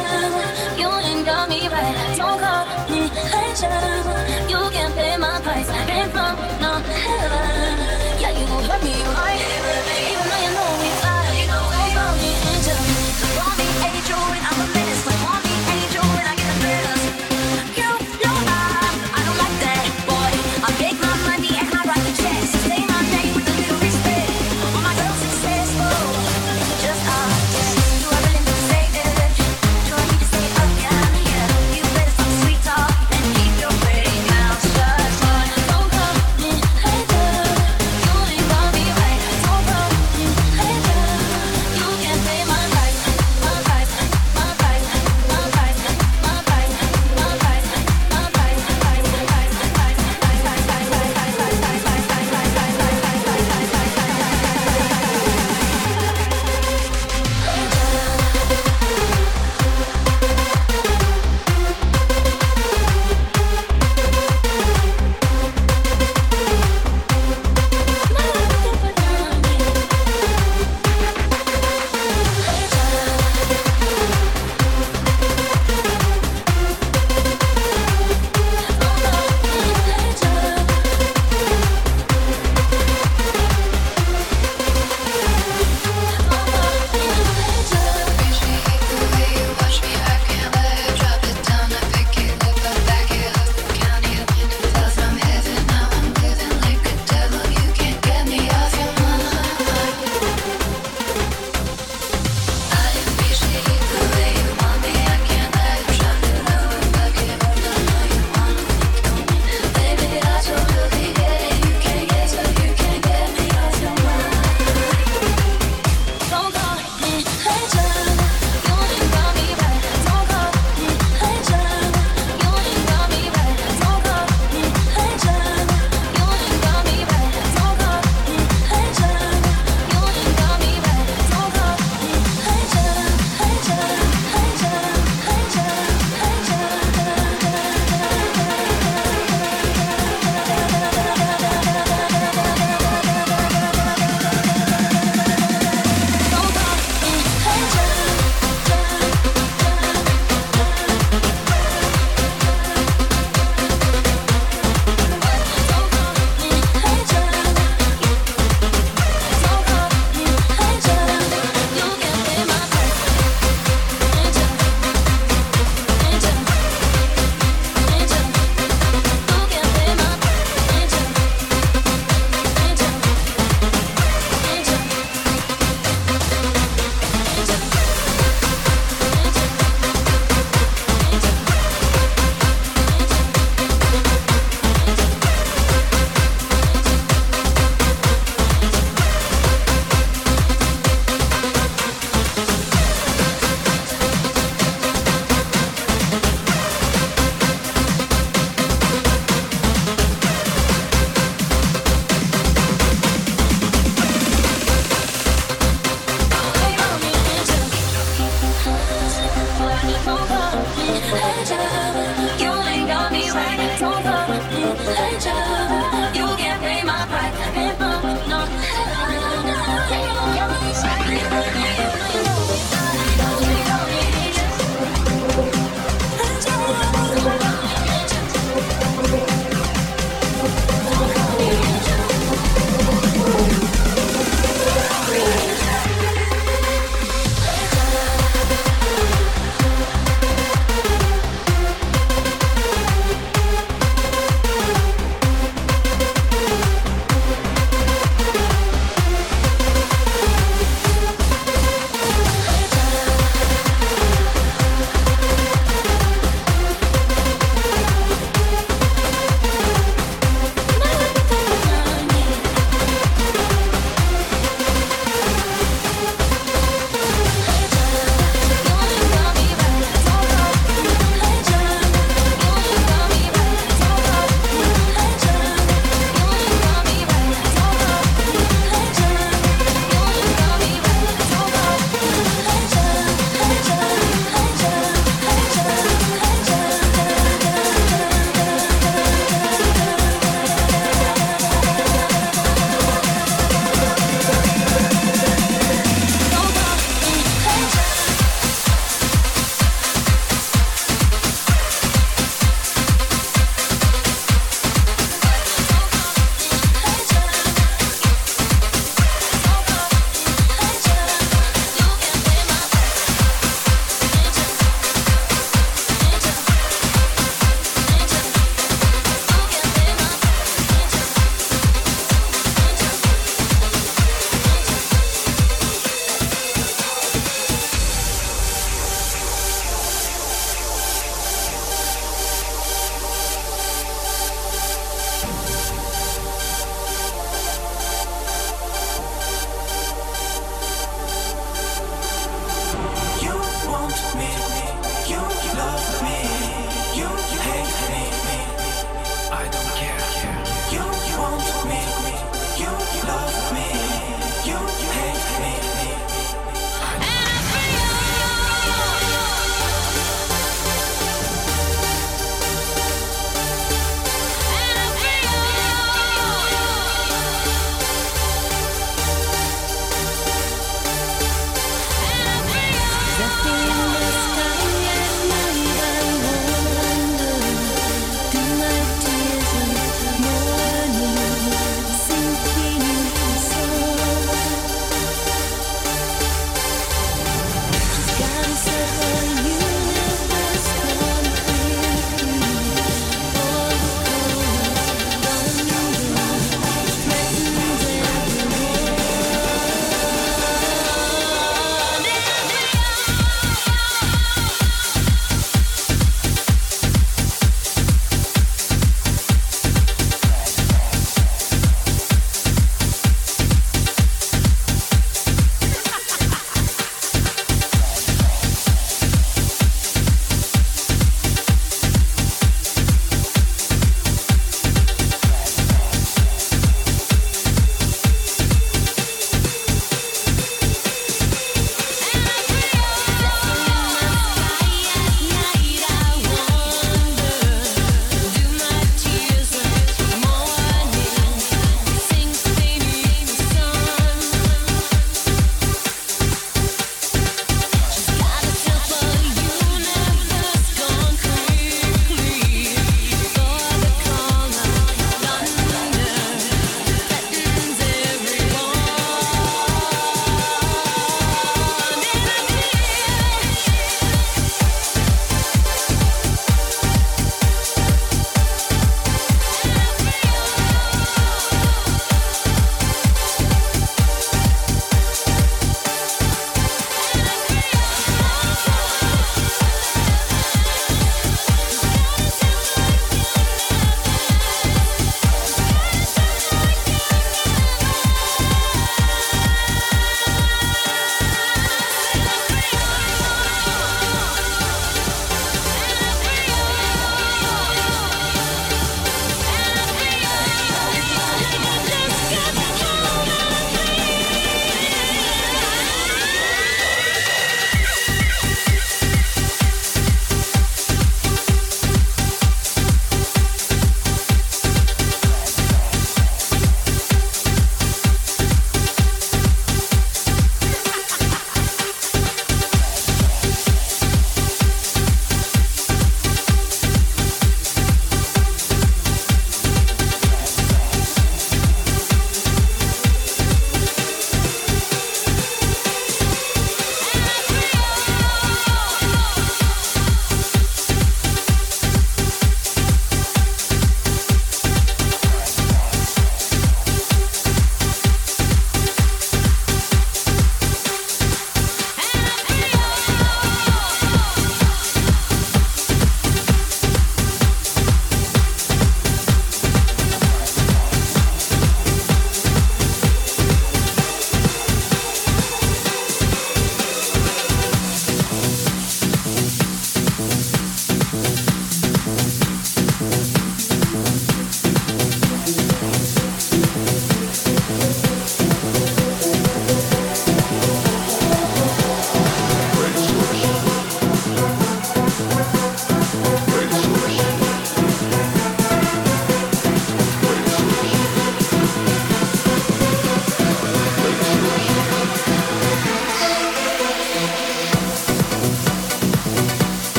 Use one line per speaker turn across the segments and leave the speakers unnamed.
Sweet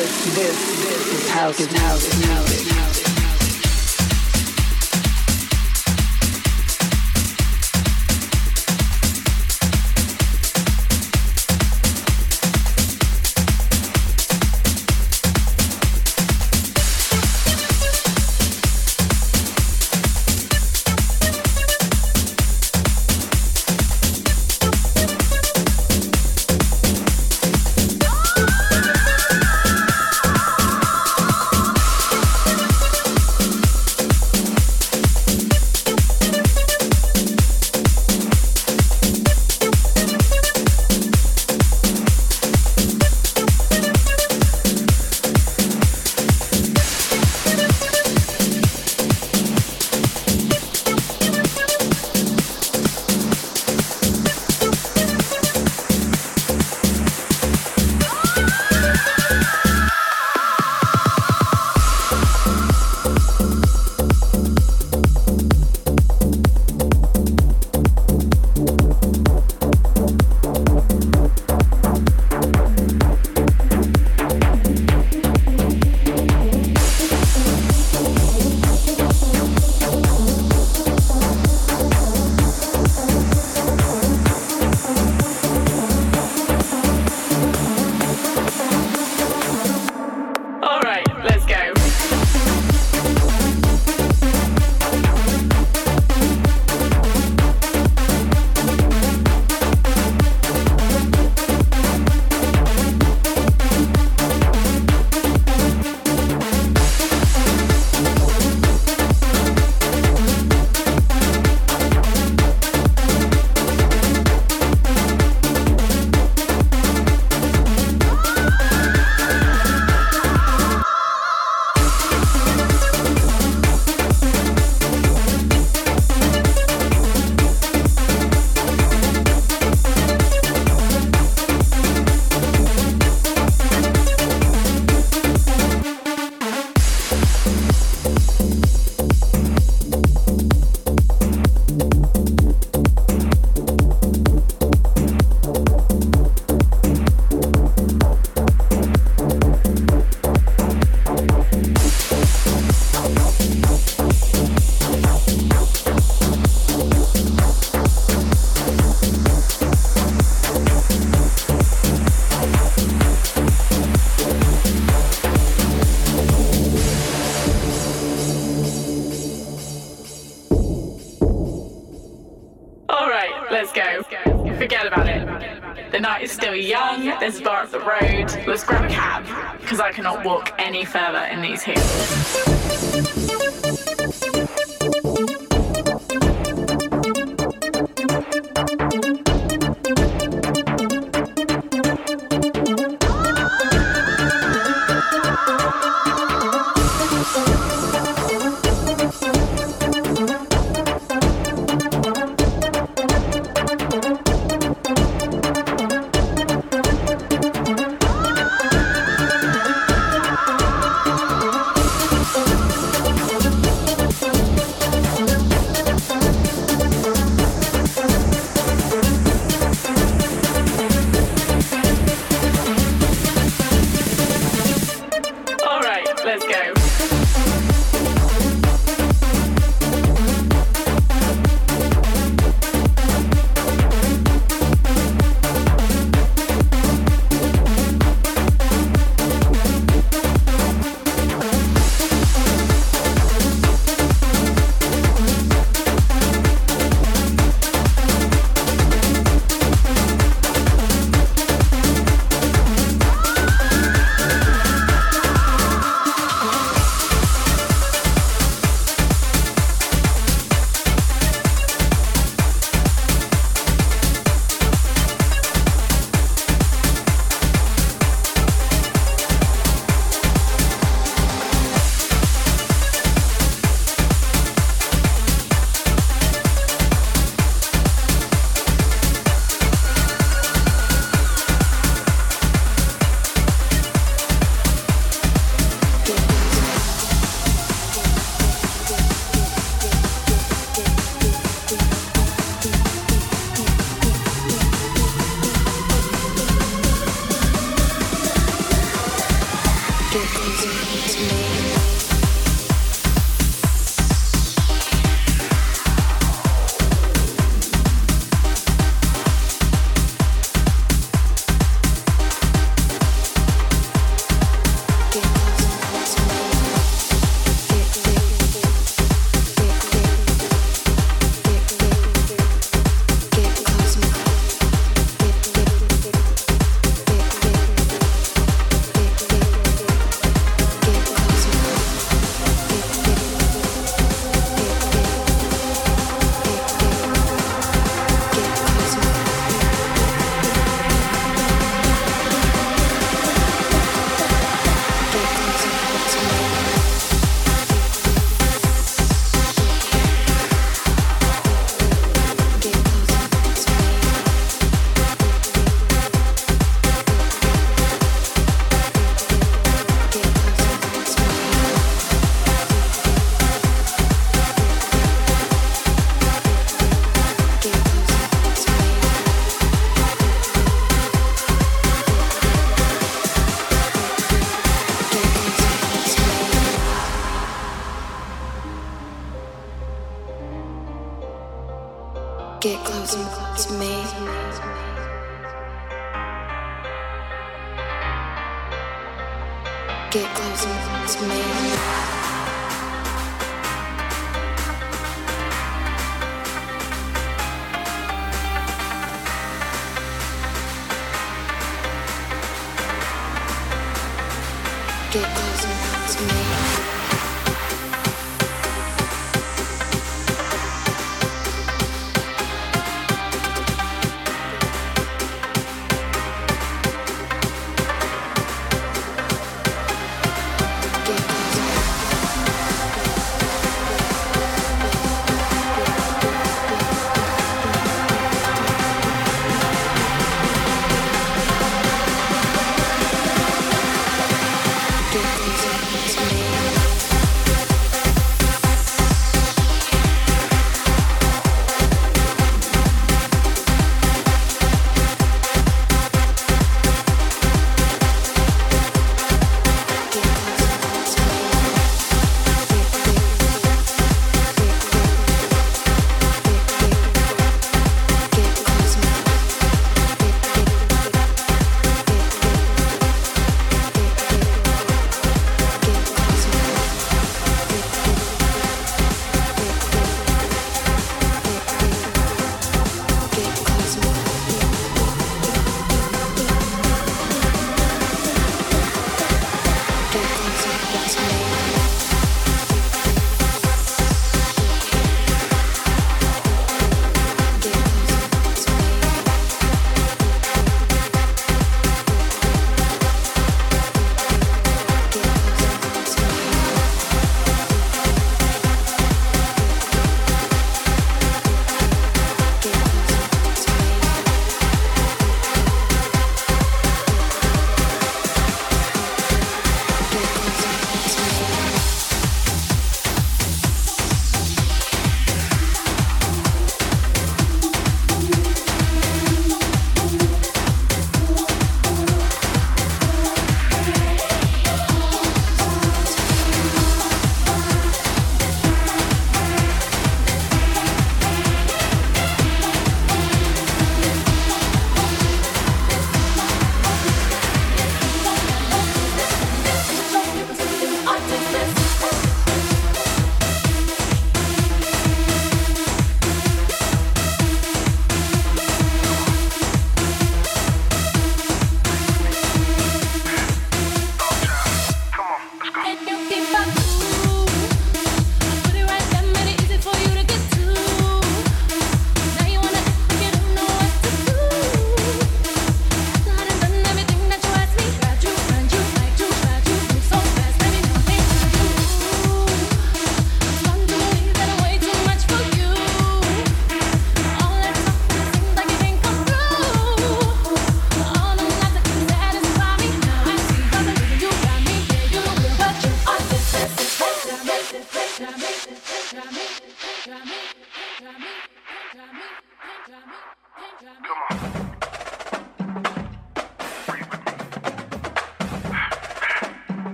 this, this, this is house, house, house, house. I cannot walk any further in these heels.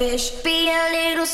fish. Be a little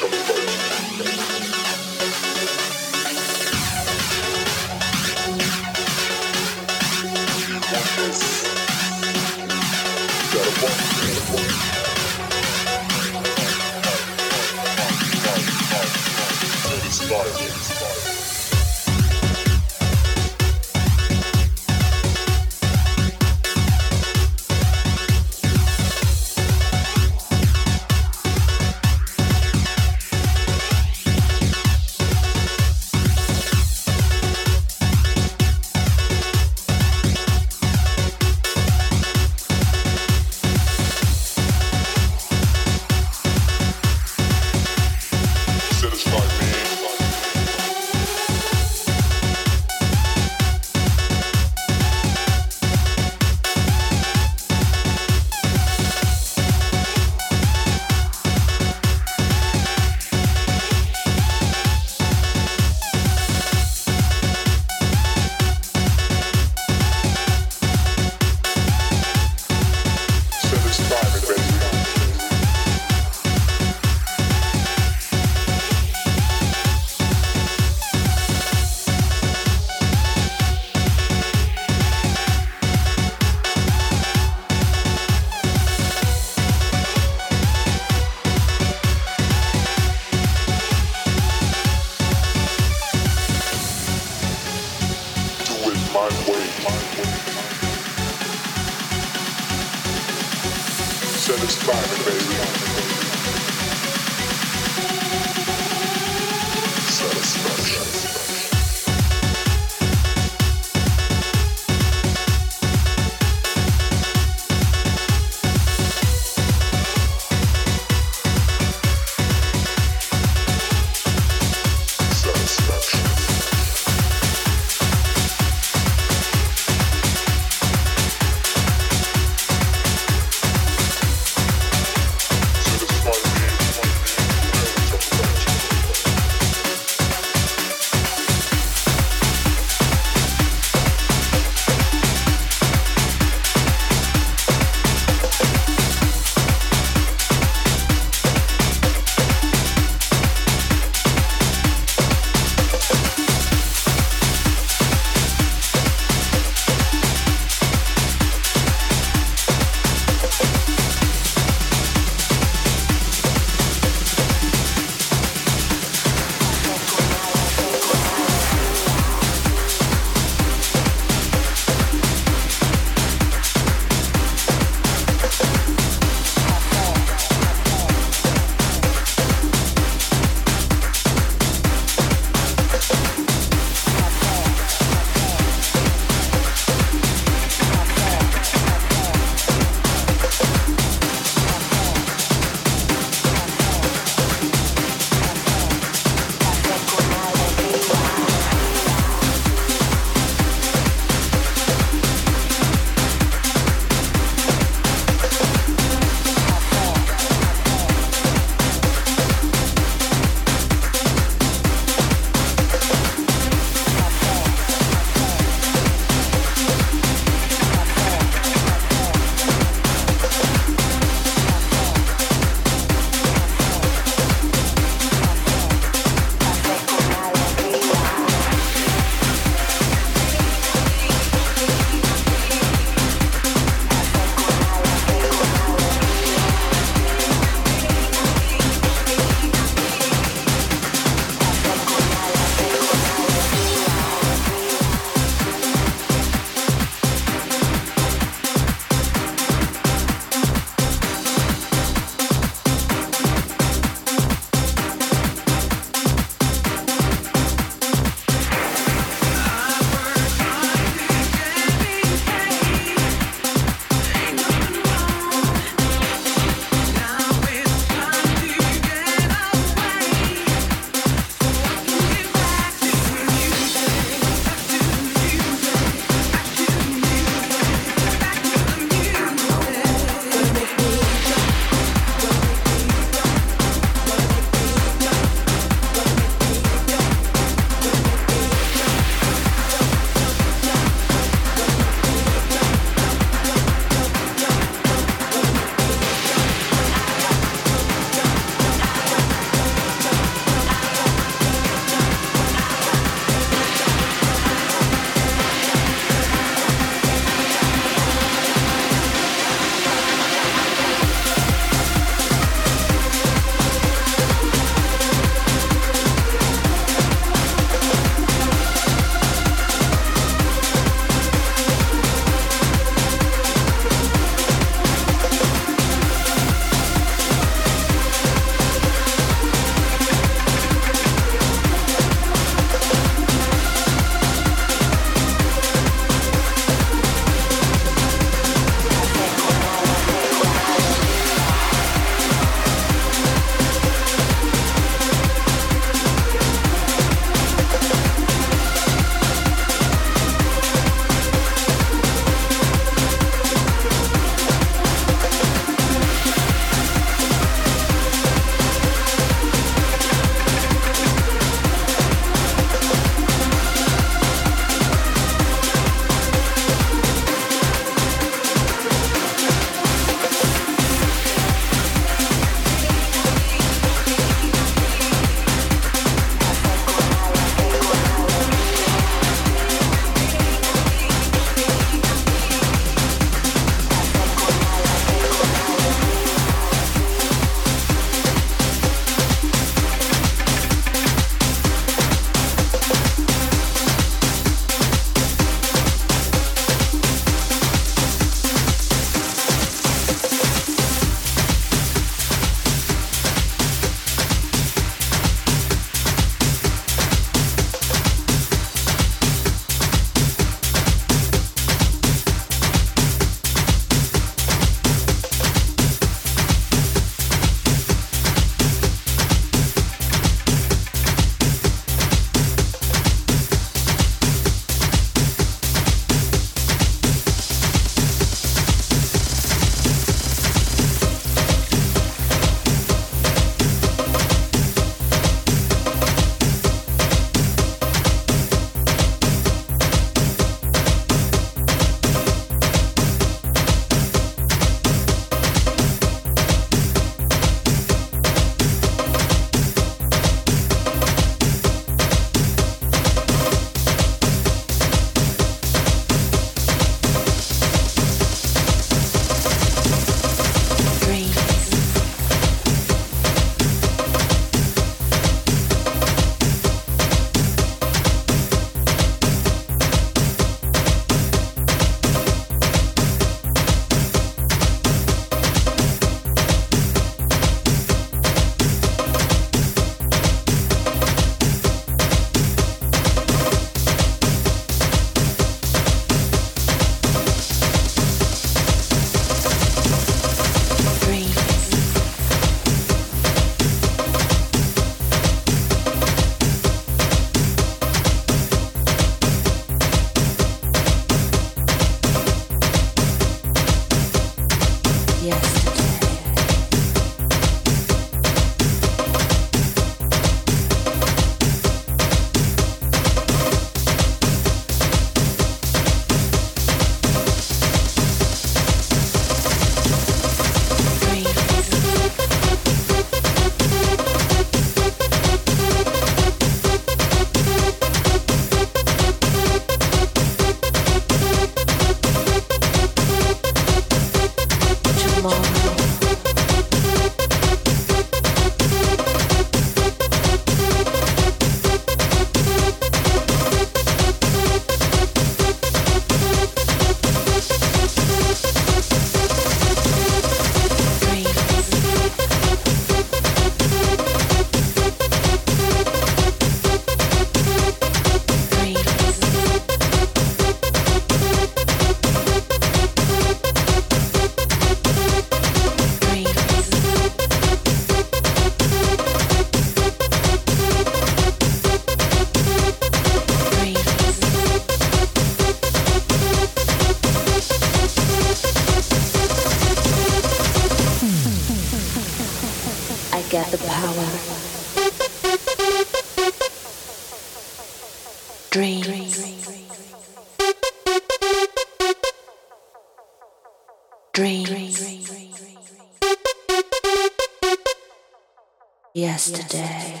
Into the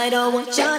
I don't want you.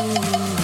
Ooh.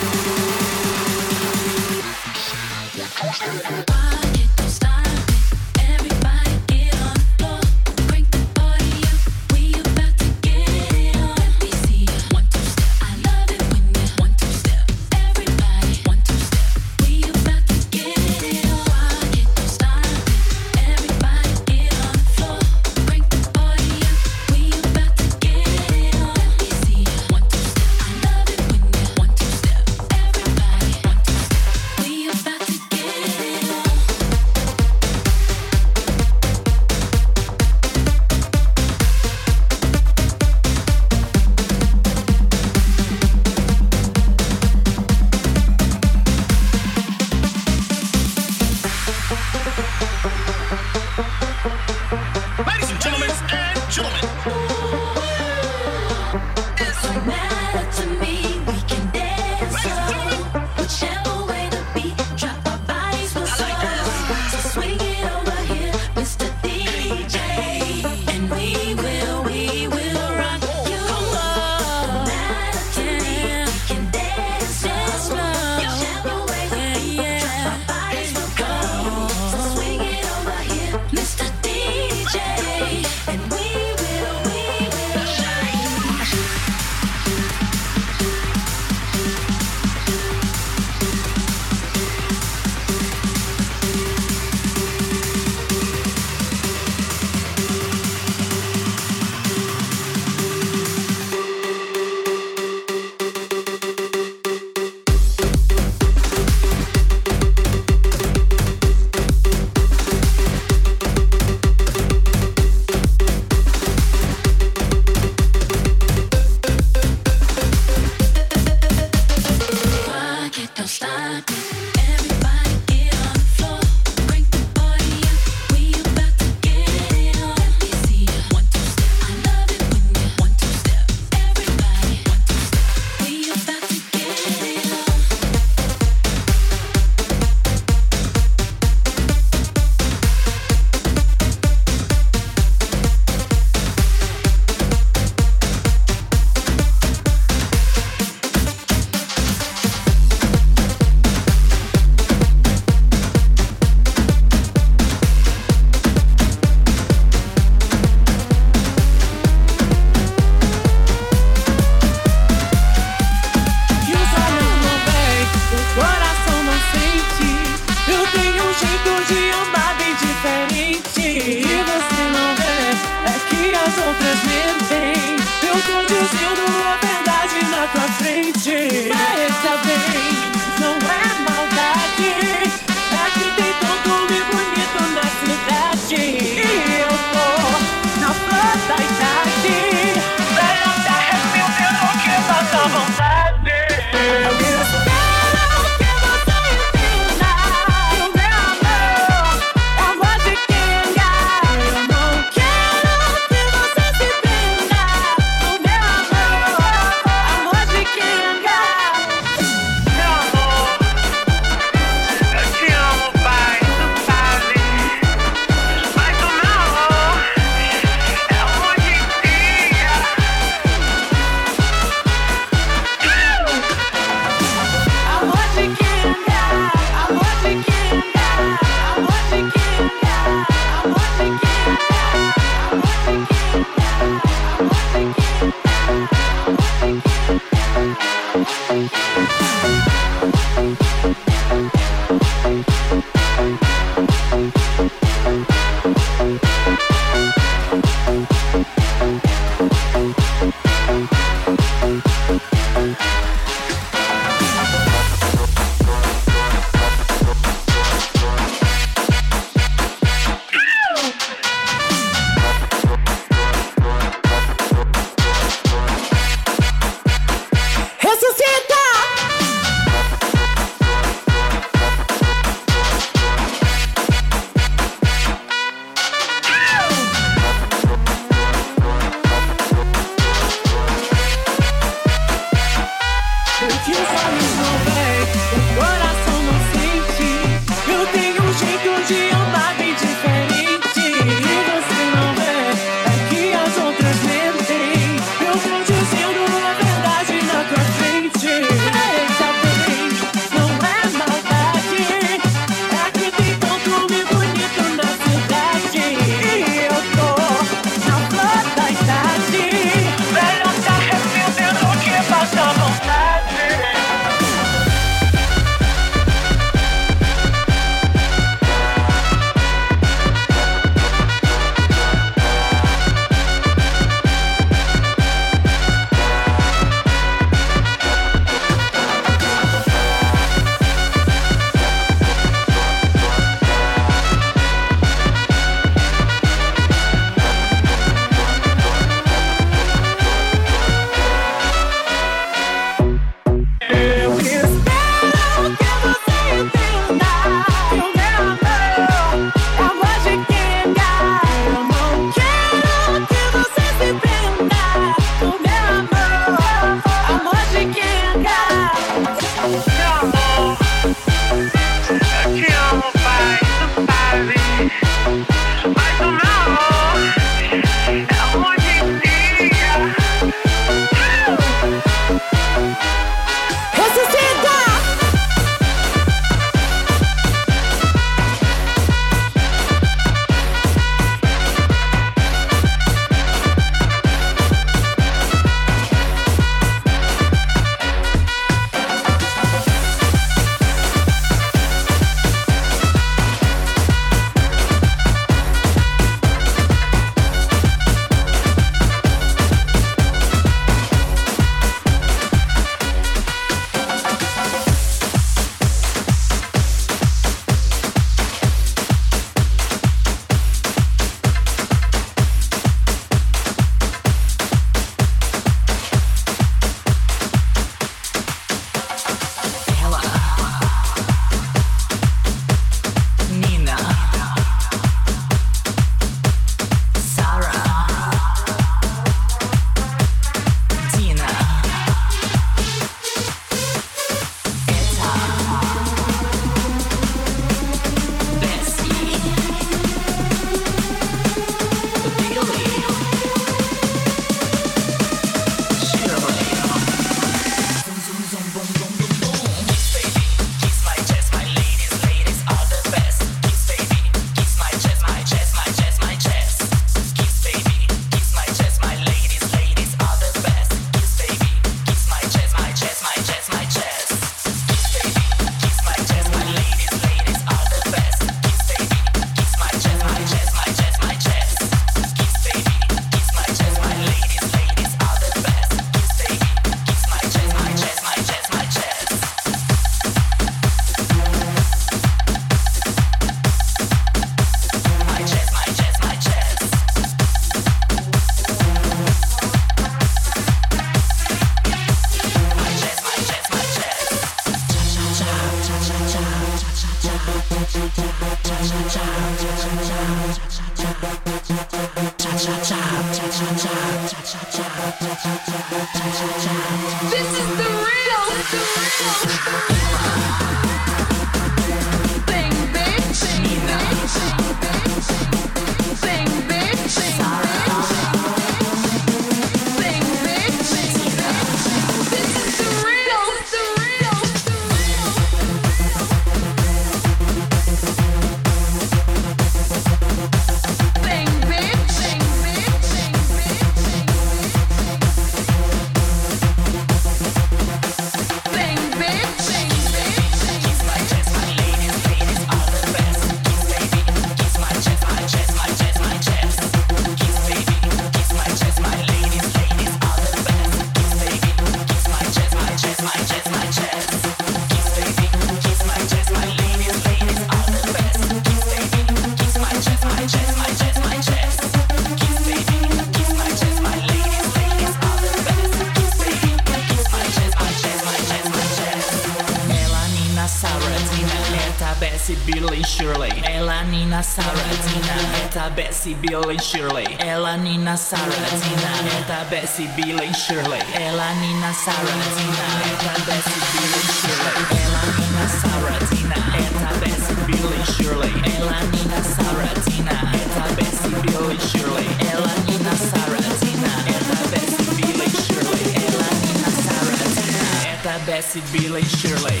Bessie, Bill and Shirley. Ella, Nina, Sarah, Tina. Etta Bessie, Bill and Shirley. Ella, Nina, Sarah, Tina. Etta Bessie, Bill and Shirley. Ella, Nina, Sarah, Tina. Etta Bessie, Bill and Shirley. Ella, Nina, Sarah, Tina. Etta Bessie, Bill and Shirley. Ella, Nina, Sarah, Tina. Etta Bessie, Bill and Shirley. Ella, Nina, Sarah, Tina. Etta Bessie, Bill and Shirley.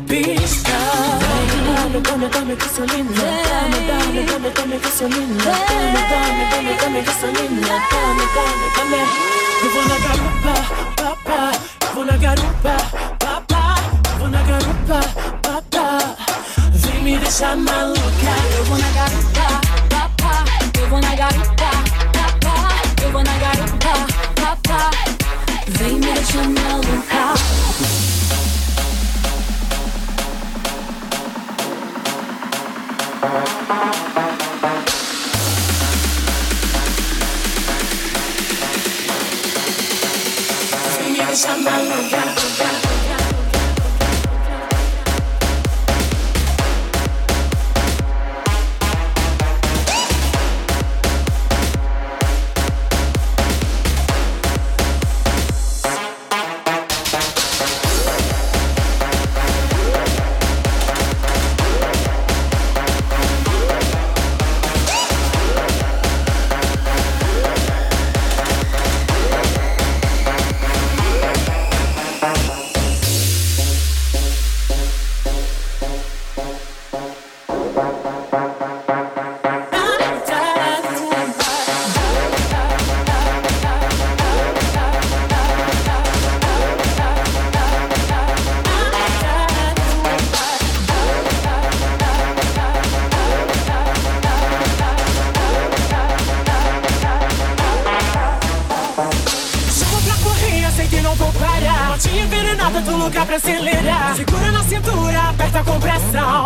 pista. Dame, dame, dame gasolina. Dame, dame, dame, dame gasolina. Dame, dame, dame, dame gasolina. Dame, dame, dame. Eu vou na garupa, papá. Eu vou na garupa, papá. Eu vou na garupa, papá. Vem me deixar maluca.
Eu vou na garupa, papá. Eu vou na garupa, papá. Eu vou na garupa, papá. Vem me deixar maluca. Somebody got com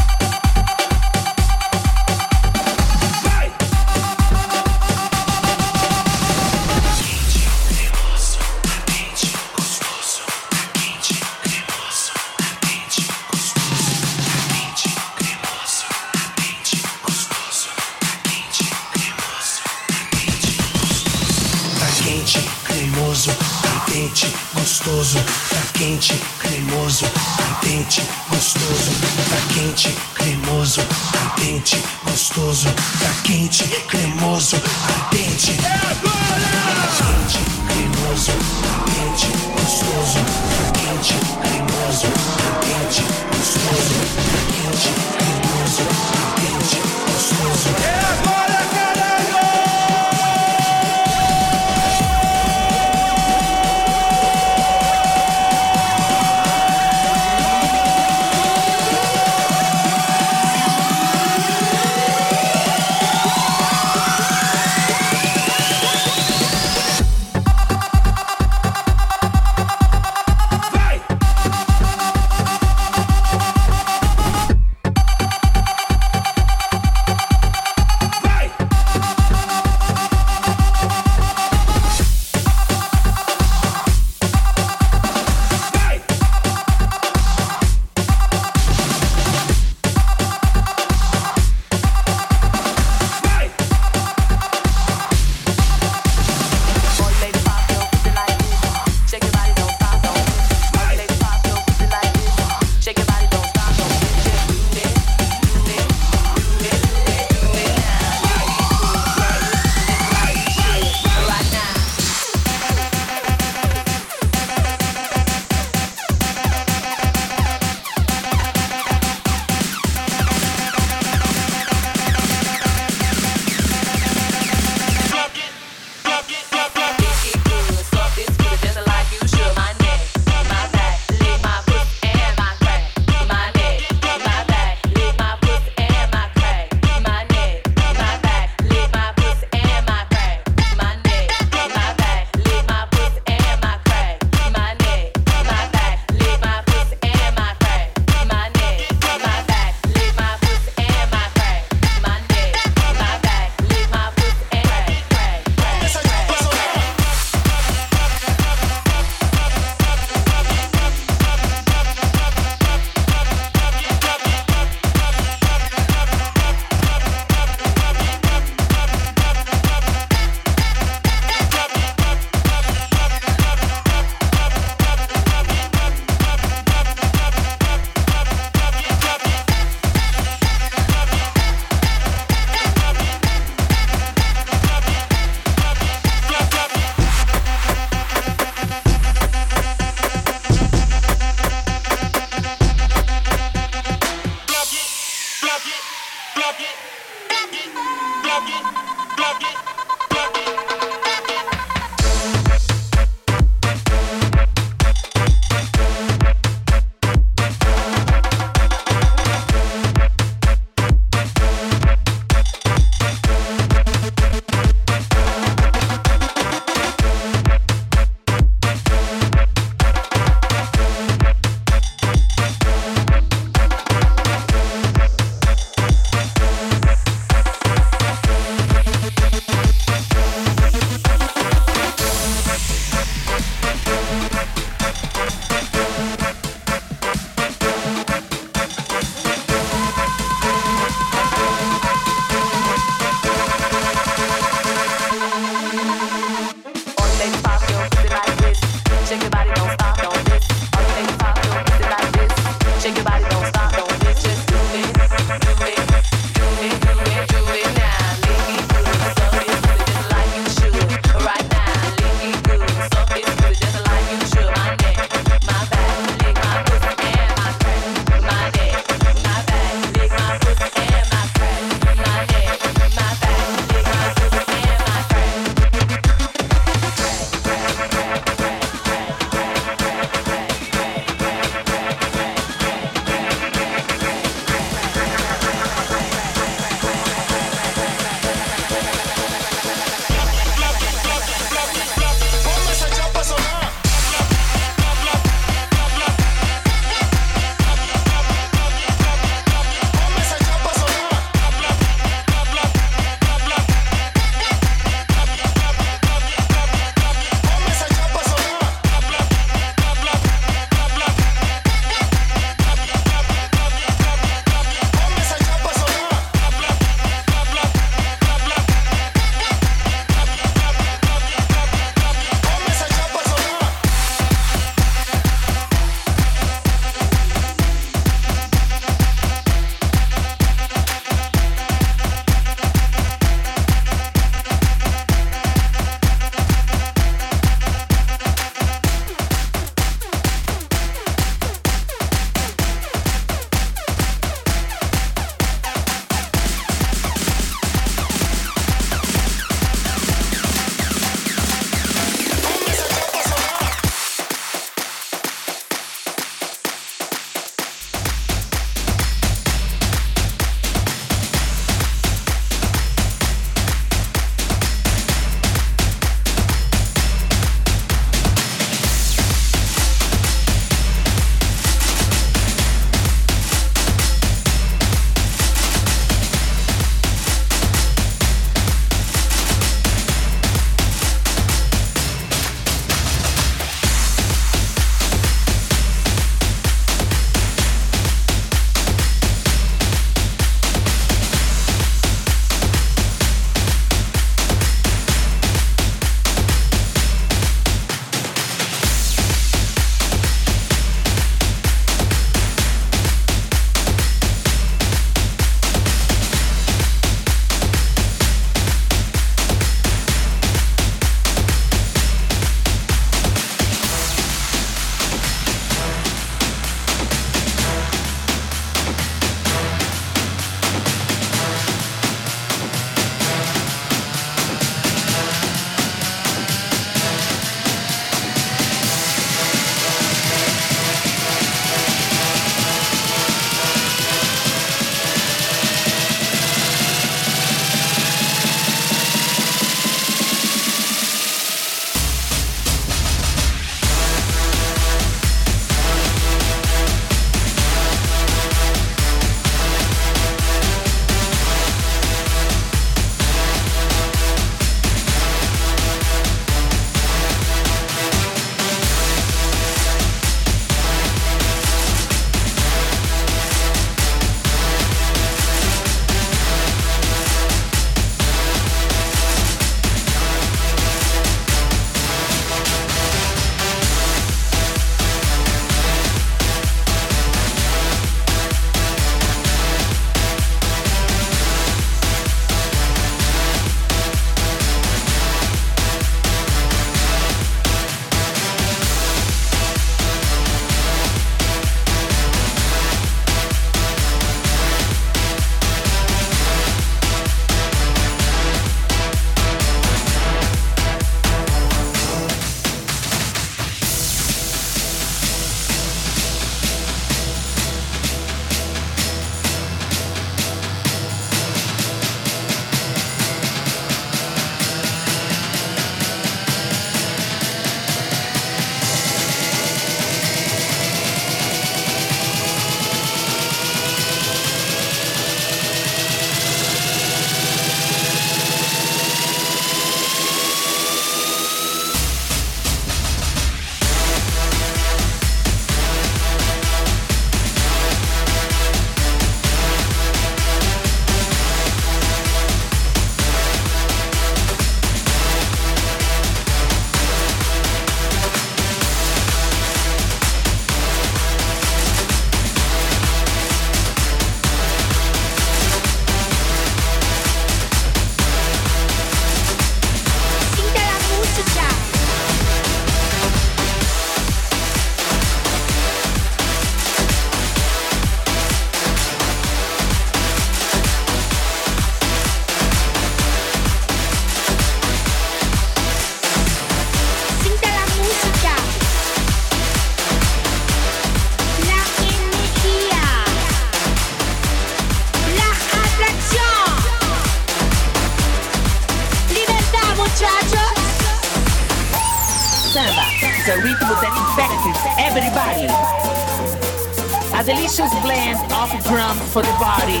for the body.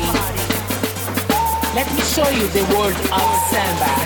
Let me show you the world of samba.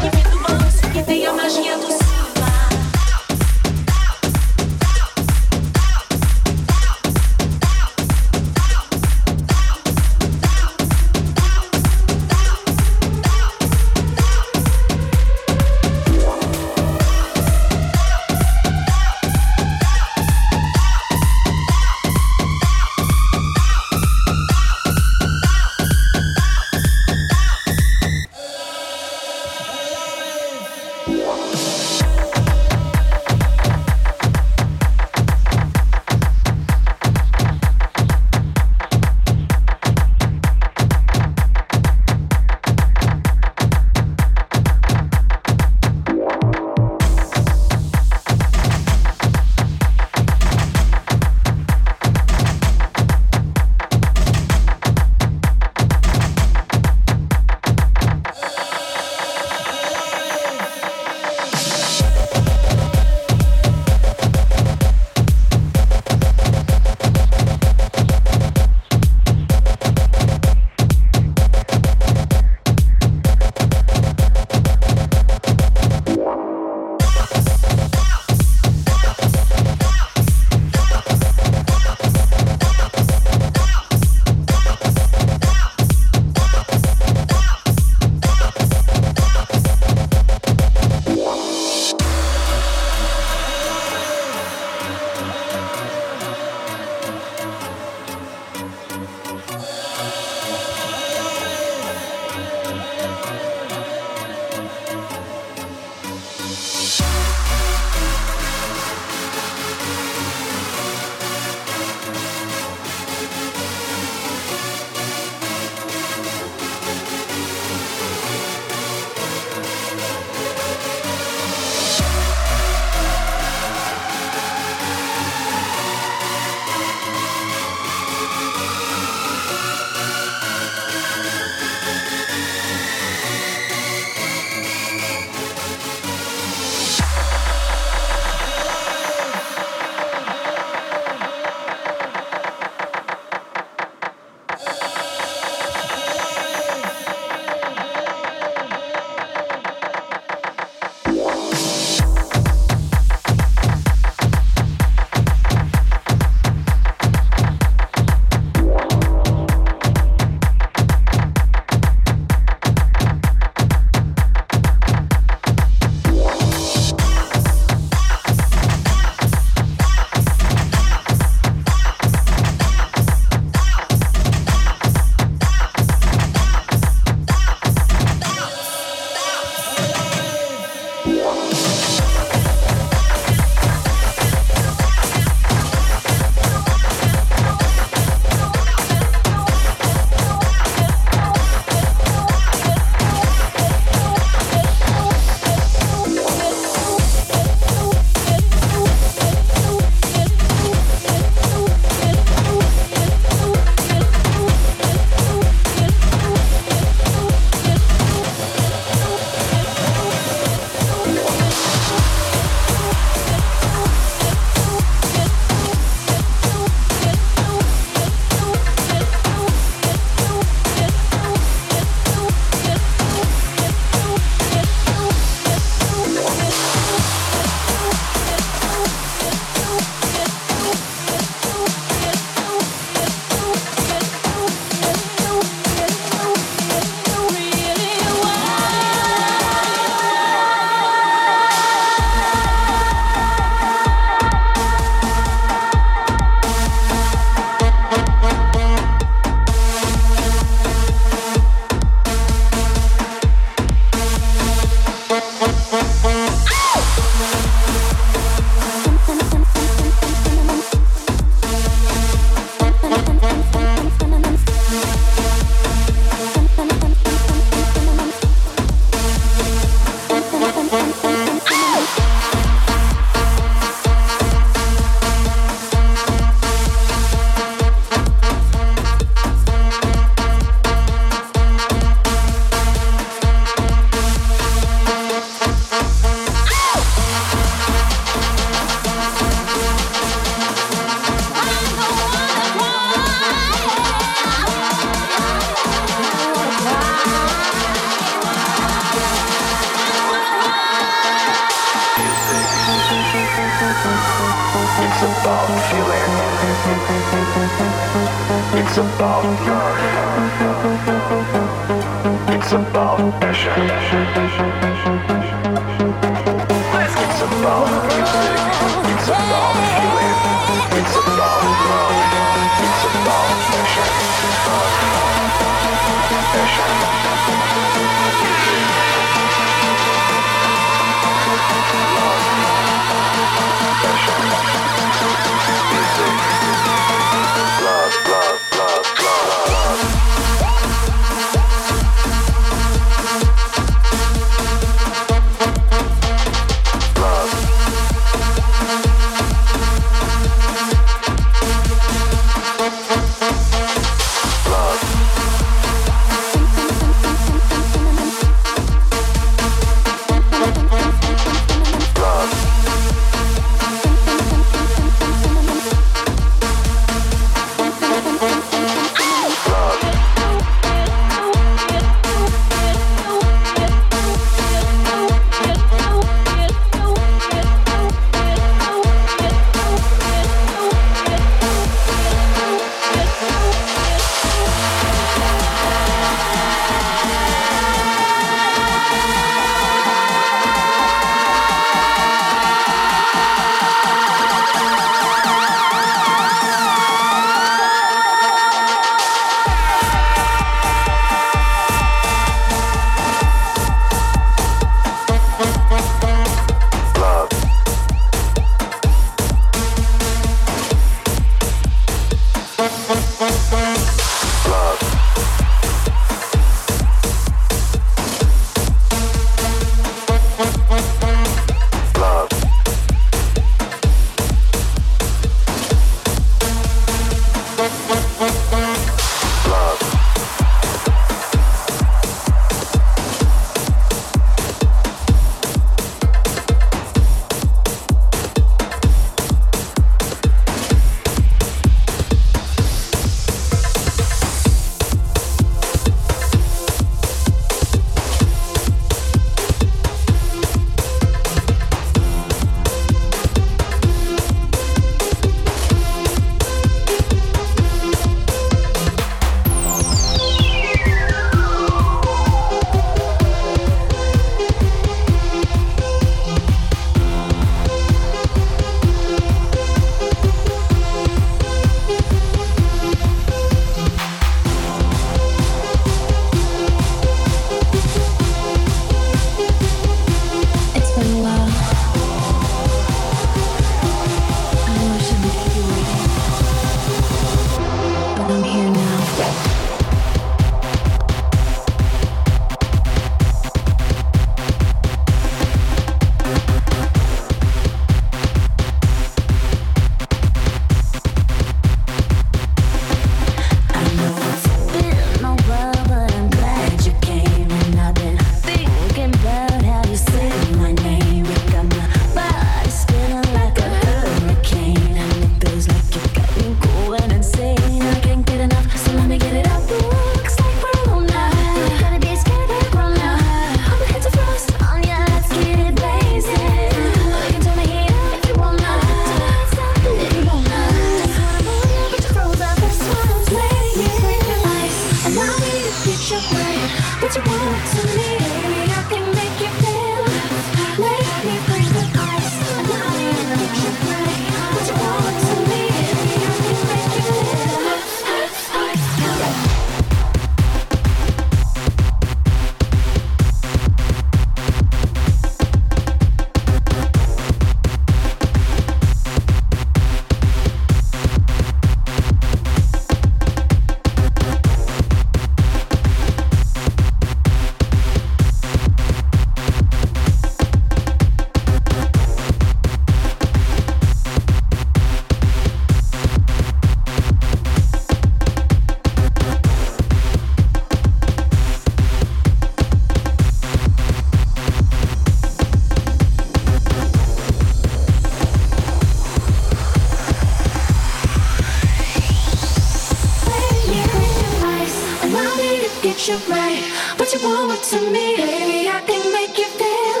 You right. What you want to me, baby, I can make you feel.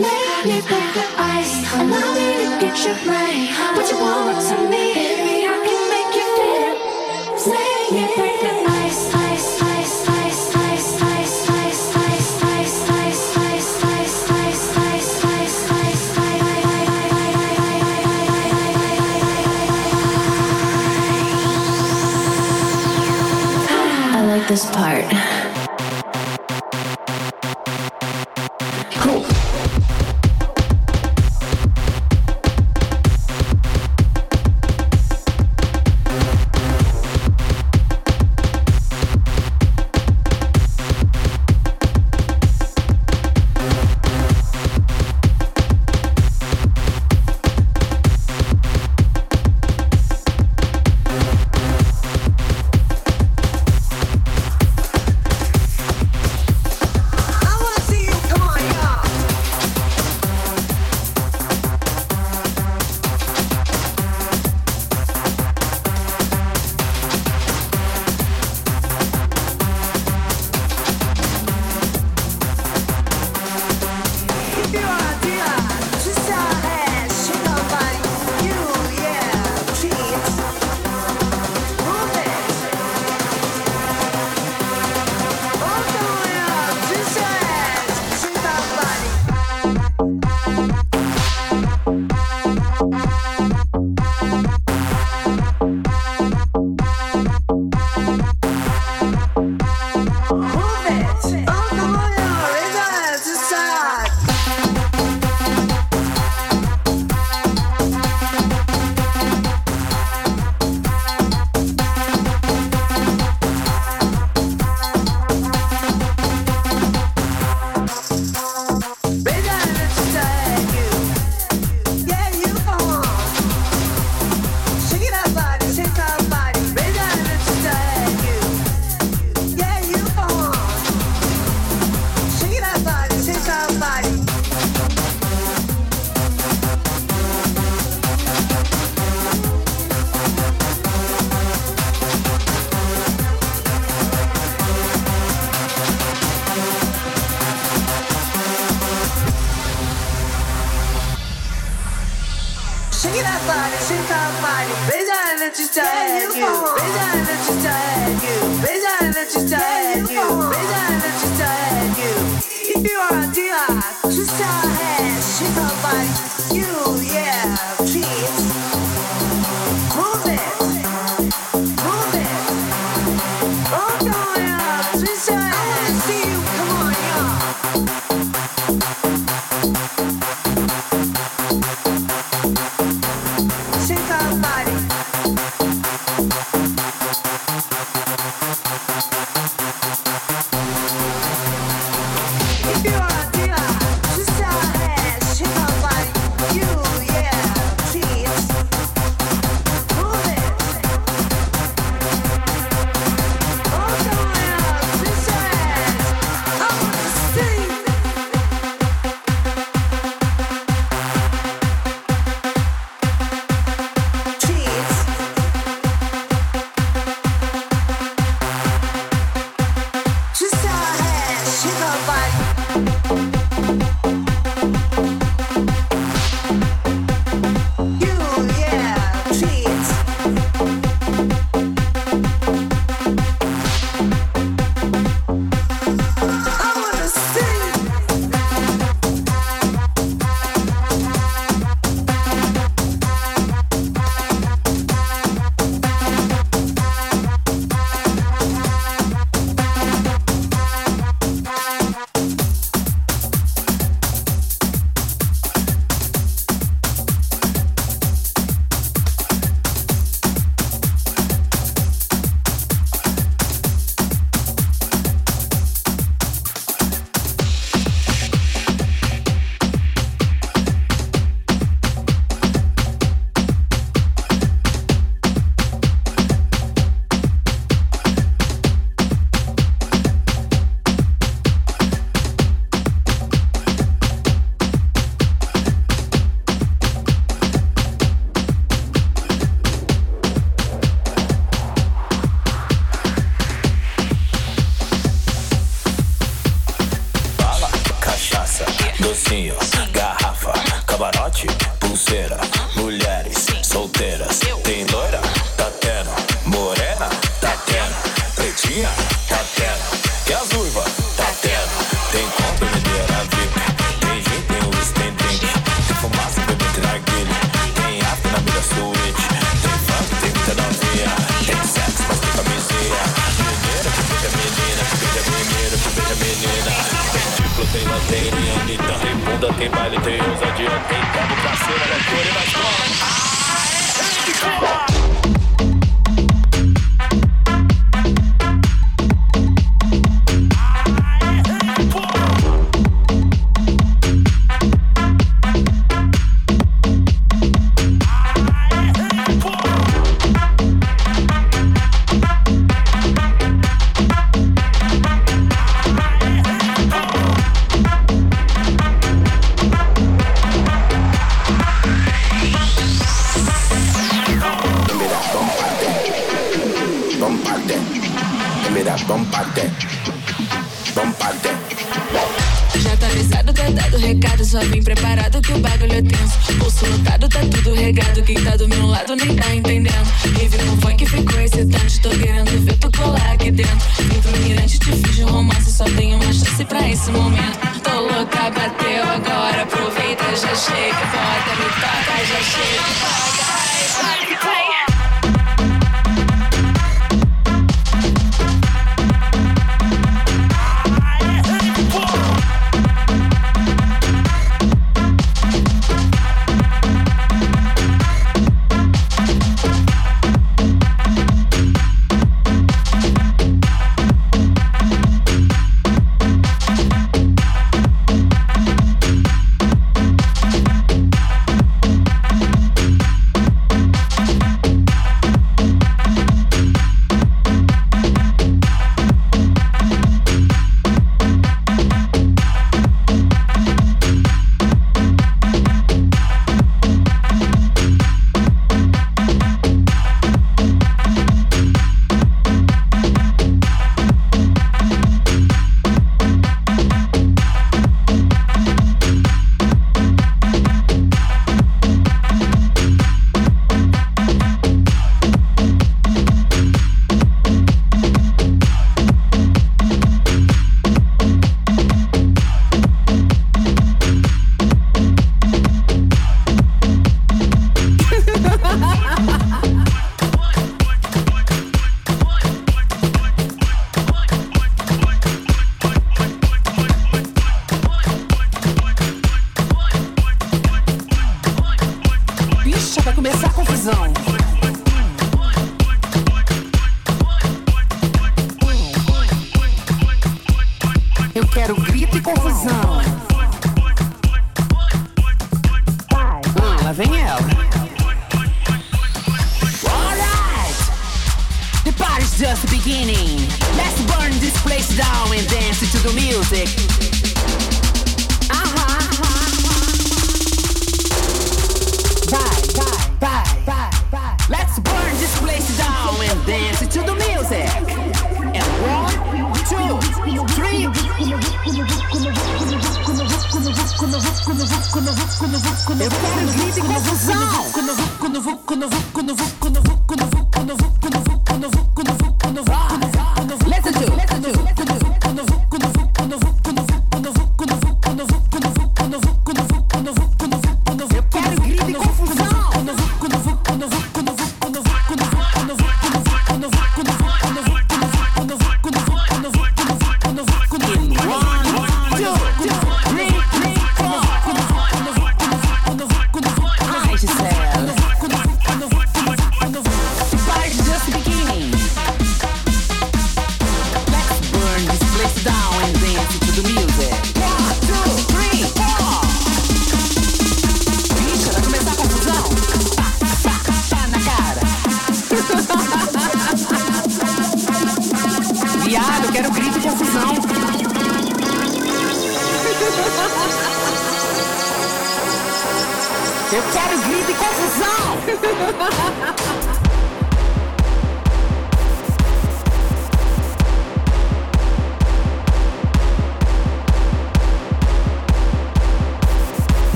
Let me break the ice. Allow me to
docinho, garrafa, camarote, pulseira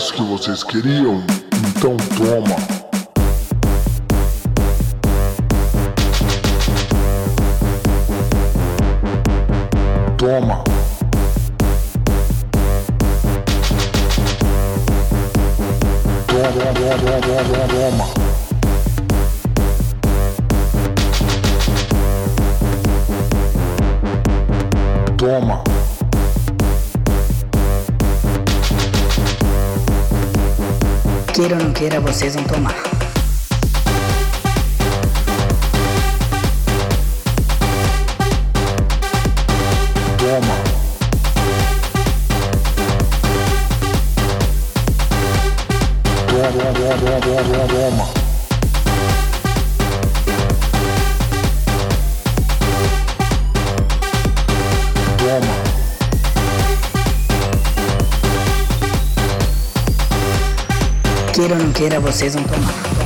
isso que vocês queriam? Então toma! toma. Toma, toma, toma, toma, toma.
queira vocês vão tomar. queira vocês vão tomar.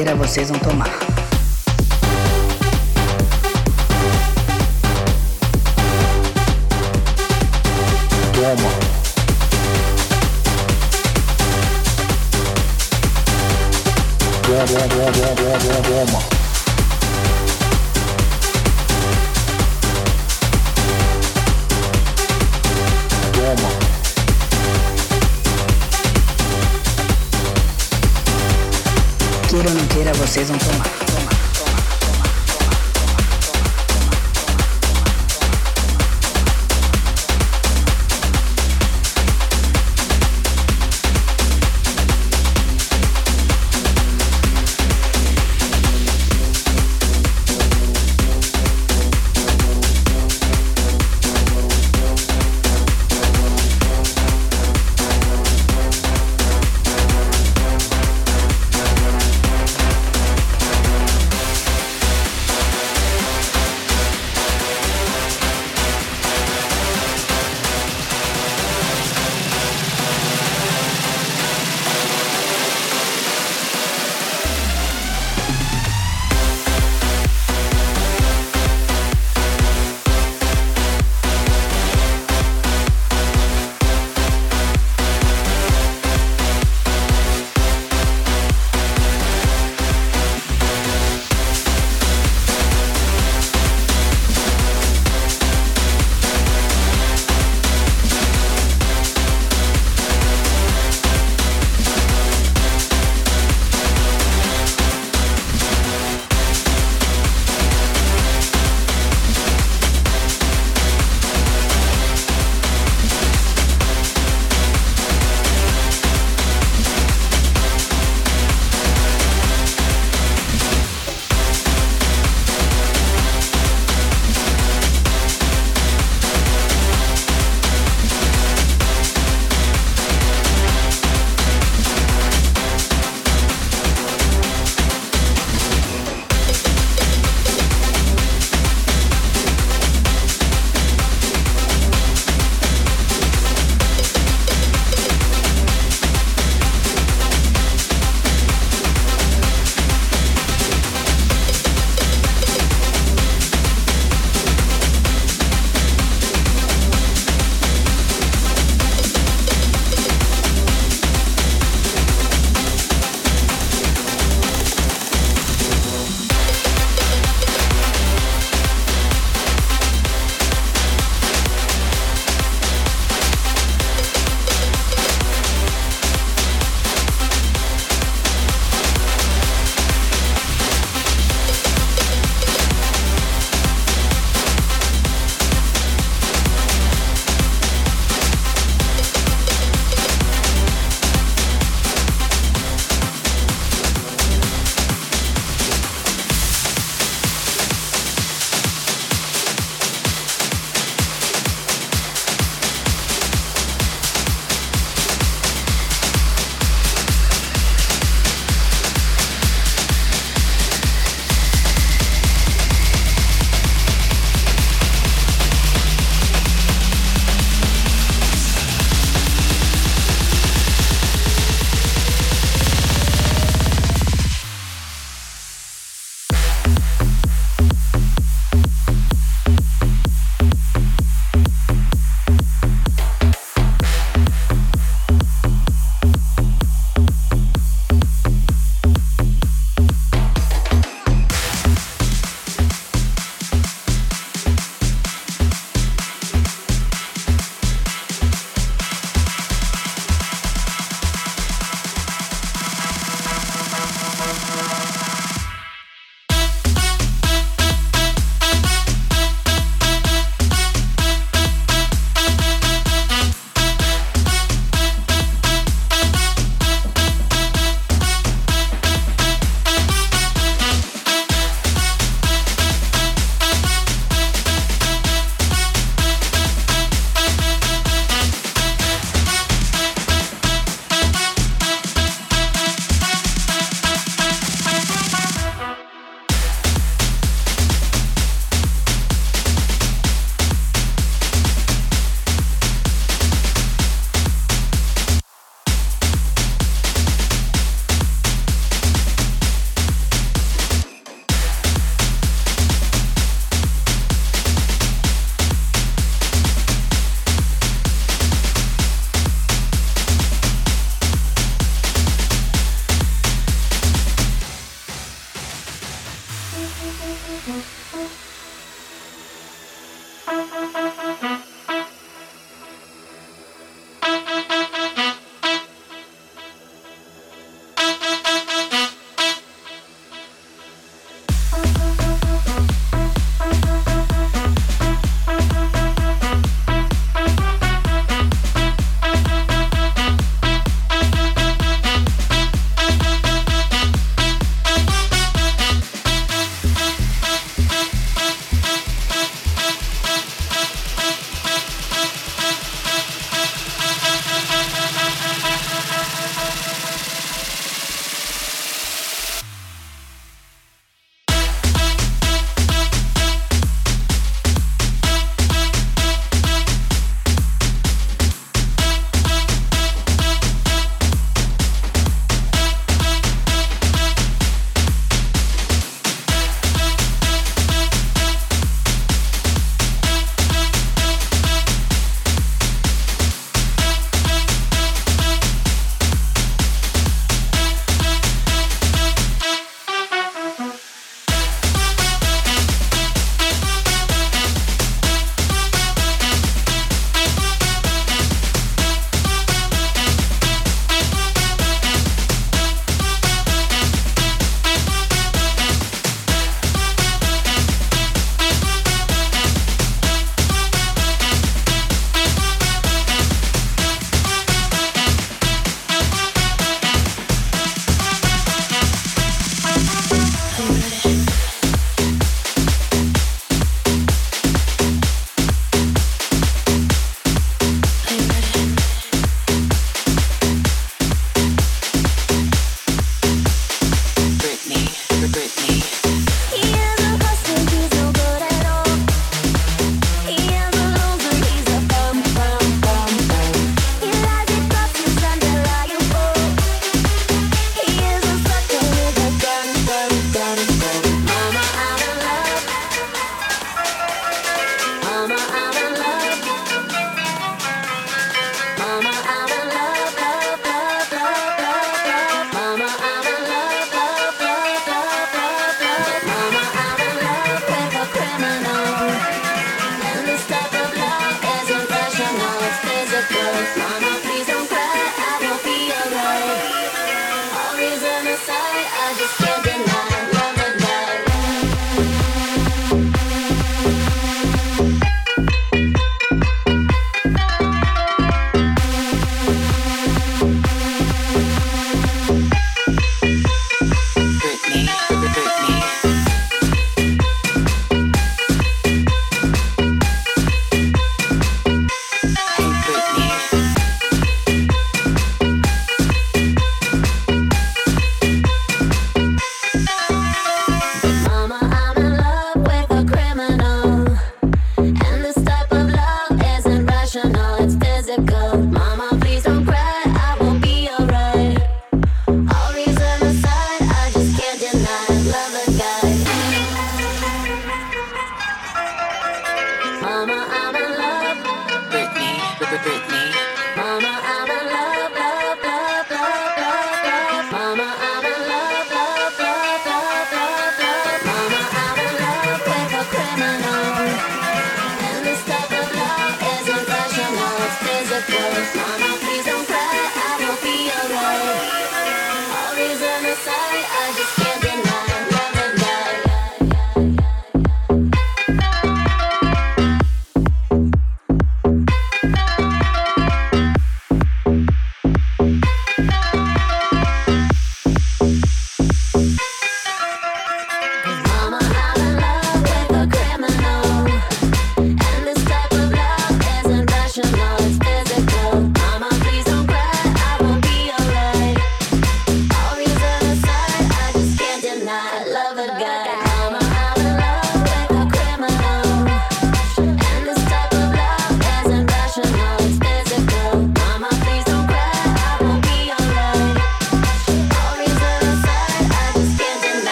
quinta-feira vocês vão tomar.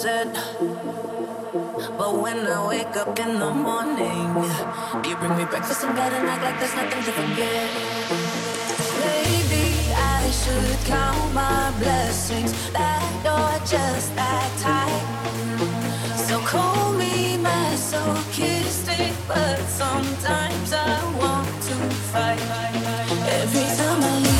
sunset. But when I wake up in the morning, you bring me breakfast in bed and act like
there's nothing to forget. Maybe I should count my blessings that you're just that tight. So call me masochistic, but sometimes I want to fight. Every time I leave.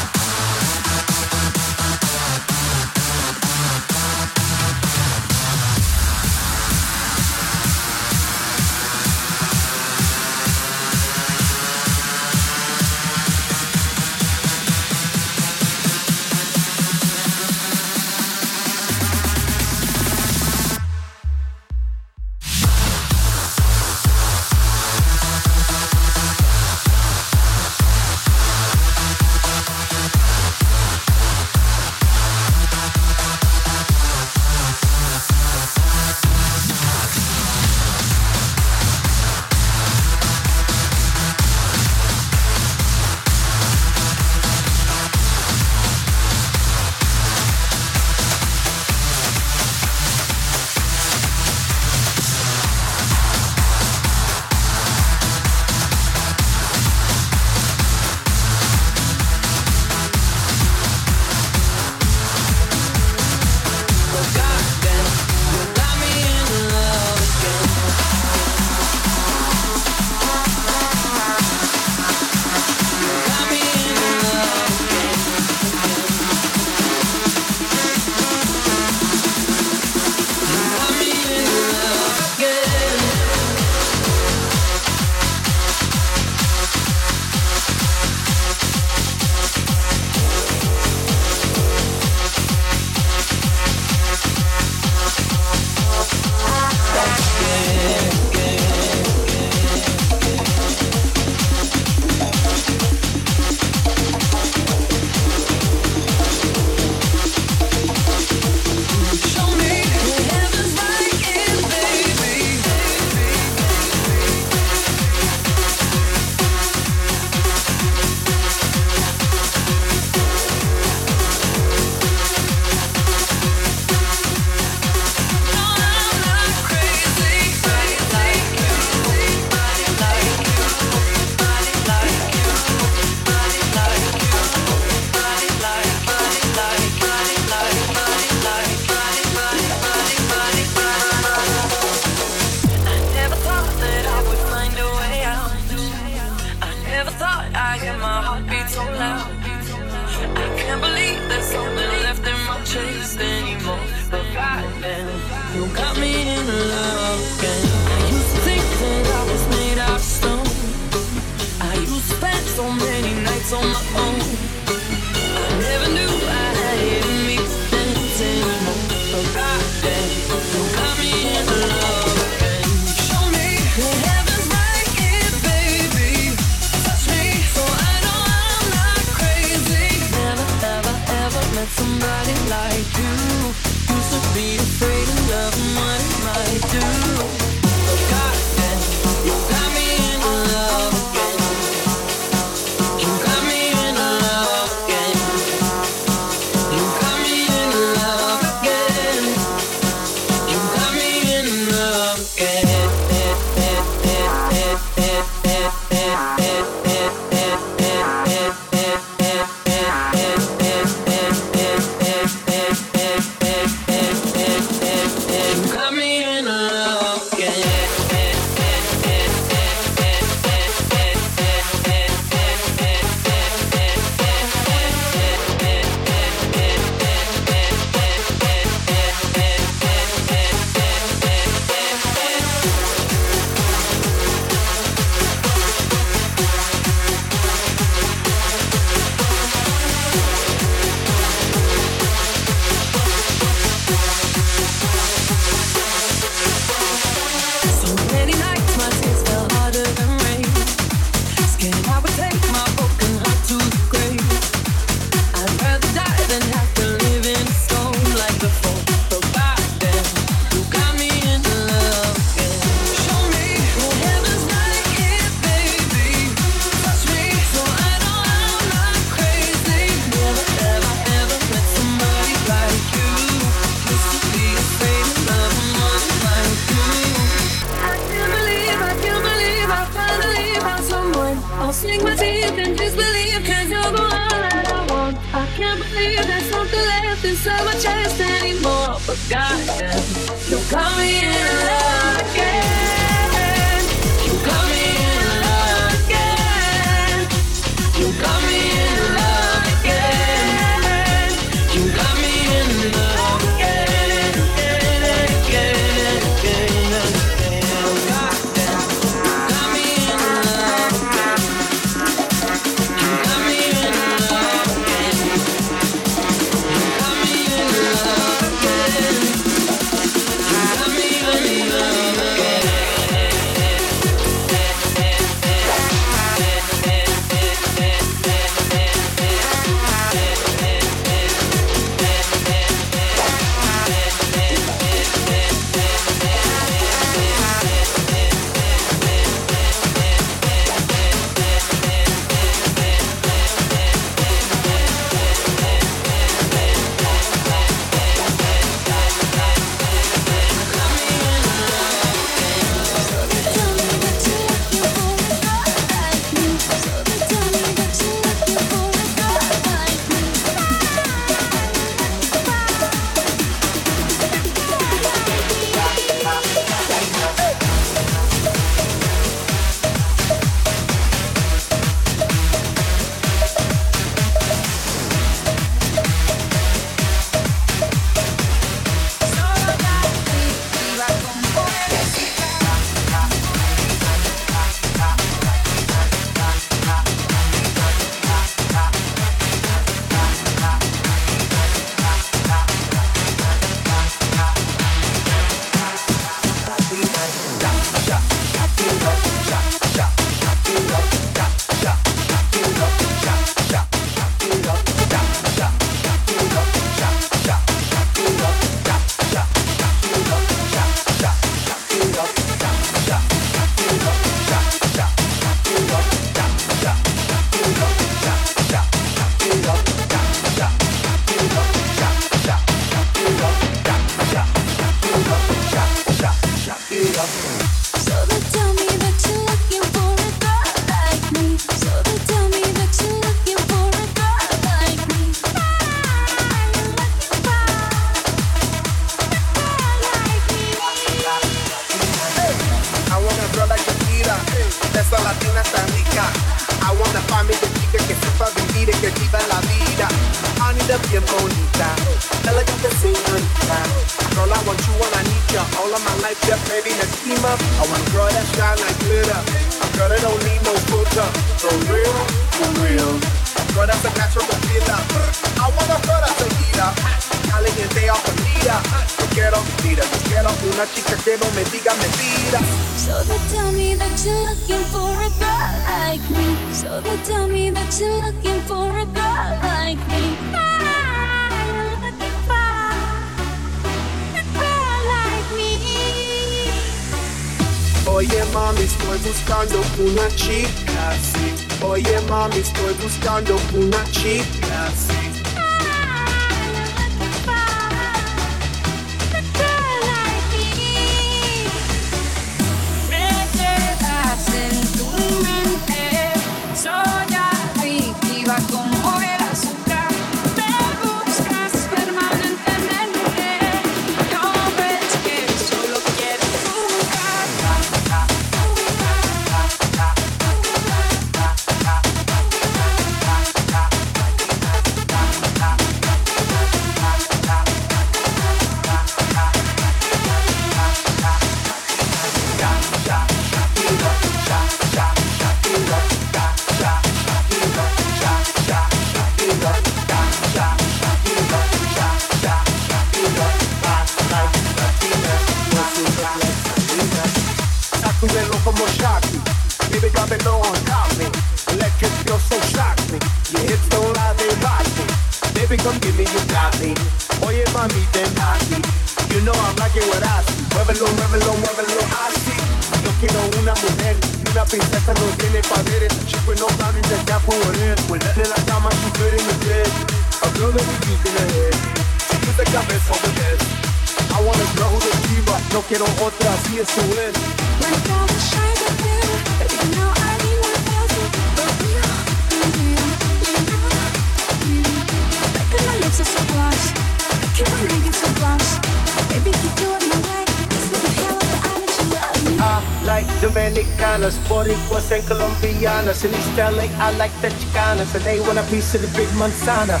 manzana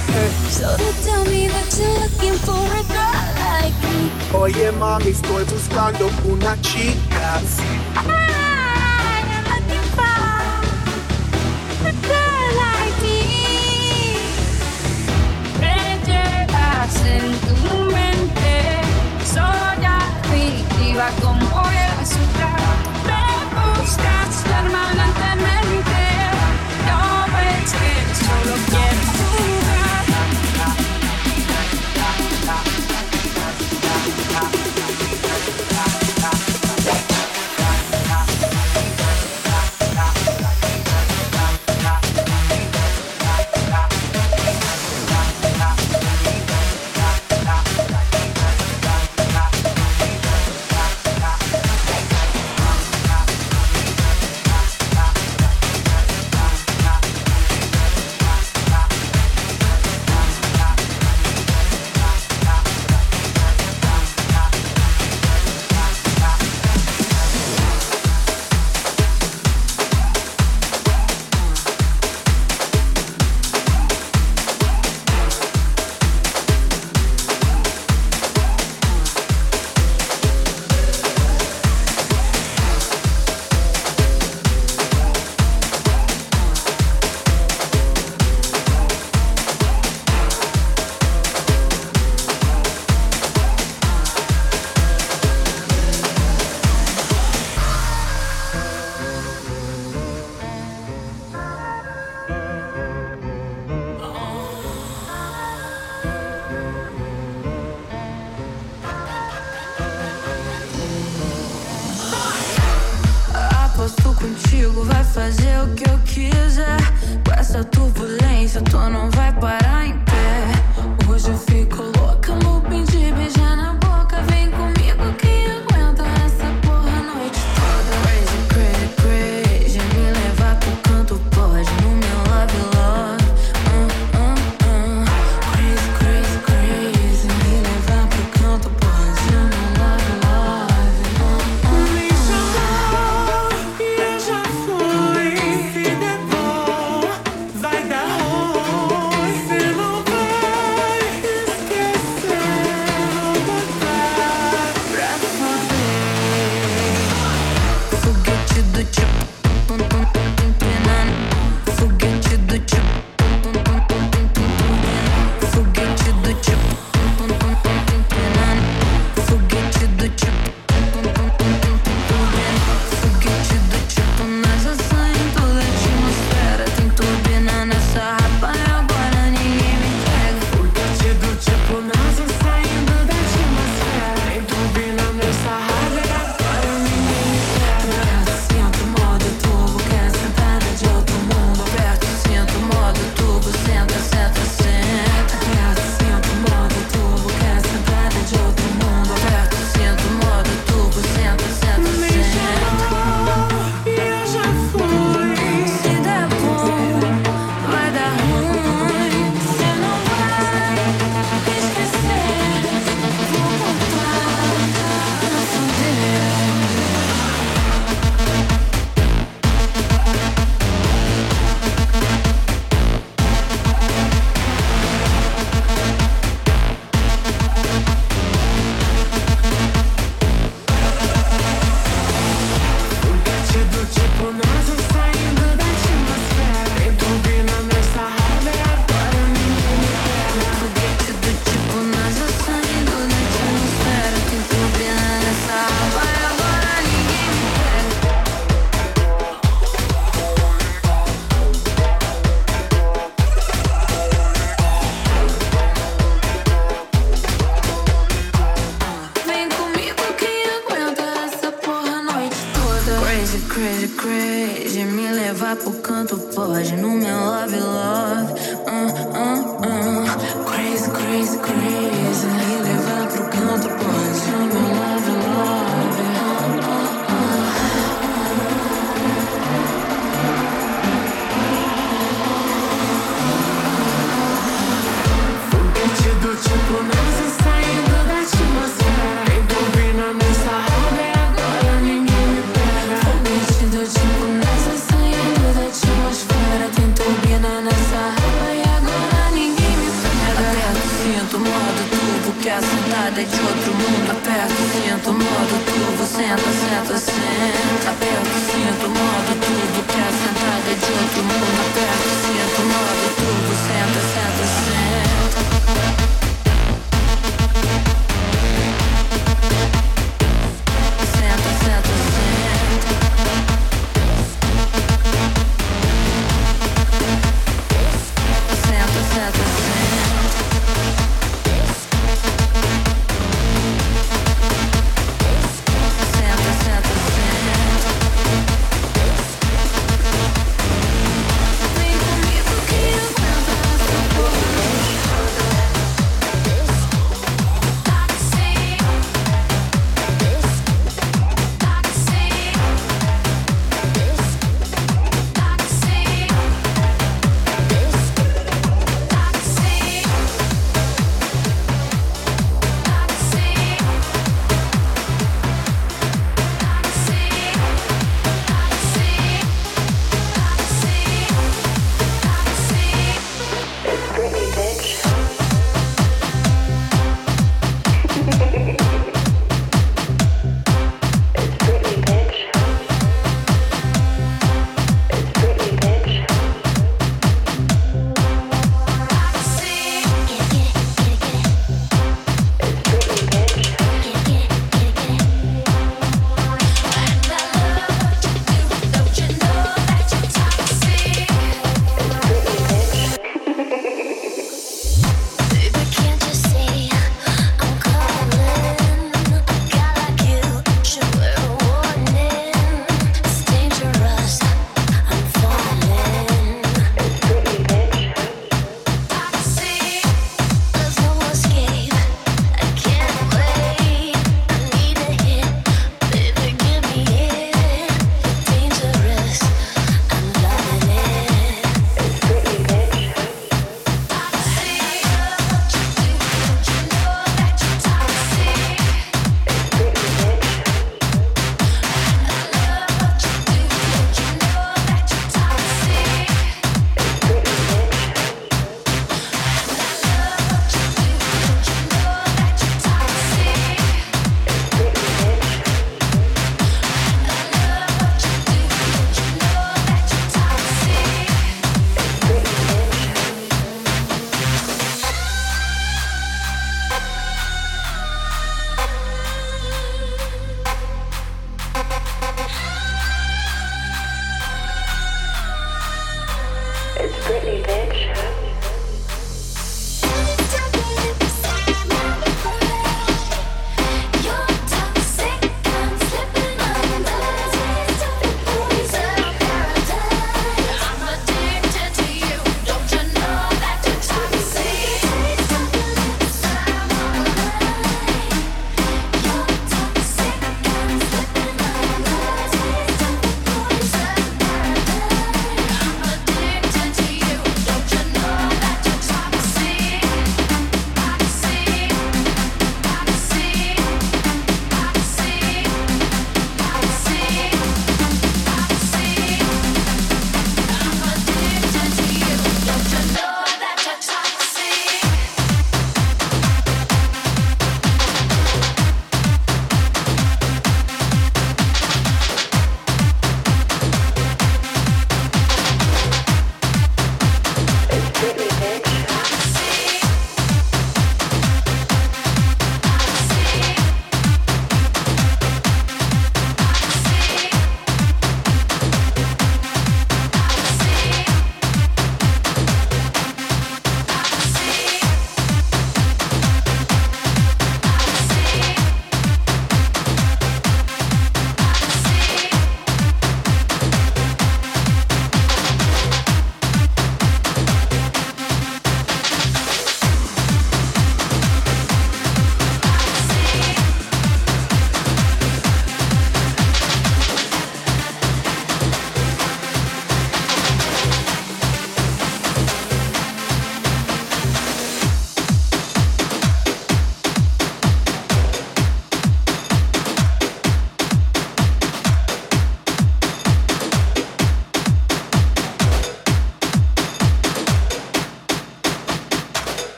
contigo, vai fazer o que eu quiser. Com essa turbulência, tu não vai parar em pé. Hoje eu fico